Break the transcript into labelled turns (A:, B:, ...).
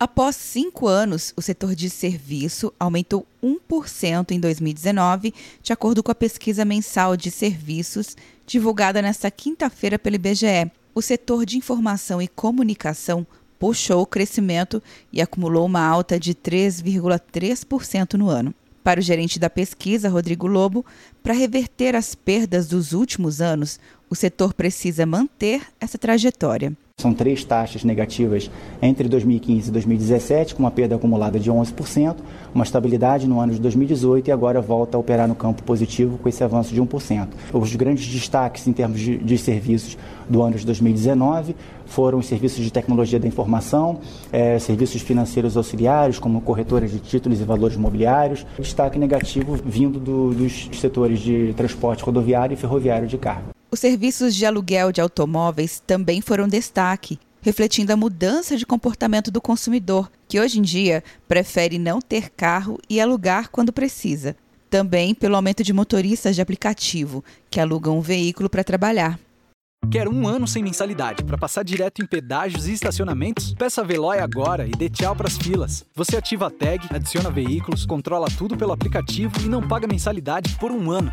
A: Após cinco anos, o setor de serviço aumentou 1% em 2019, de acordo com a pesquisa mensal de serviços divulgada nesta quinta-feira pelo IBGE. O setor de informação e comunicação puxou o crescimento e acumulou uma alta de 3,3% no ano. Para o gerente da pesquisa, Rodrigo Lobo, para reverter as perdas dos últimos anos, o setor precisa manter essa trajetória.
B: São três taxas negativas entre 2015 e 2017, com uma perda acumulada de 11%, uma estabilidade no ano de 2018 e agora volta a operar no campo positivo com esse avanço de 1%. Os grandes destaques em termos de, de serviços do ano de 2019 foram os serviços de tecnologia da informação, eh, serviços financeiros auxiliares, como corretoras de títulos e valores imobiliários, destaque negativo vindo do, dos setores de transporte rodoviário e ferroviário de carga.
A: Os serviços de aluguel de automóveis também foram destaque, refletindo a mudança de comportamento do consumidor, que hoje em dia prefere não ter carro e alugar quando precisa. Também pelo aumento de motoristas de aplicativo, que alugam um veículo para trabalhar.
C: Quer um ano sem mensalidade para passar direto em pedágios e estacionamentos? Peça a Veloy agora e dê tchau para as filas. Você ativa a tag, adiciona veículos, controla tudo pelo aplicativo e não paga mensalidade por um ano.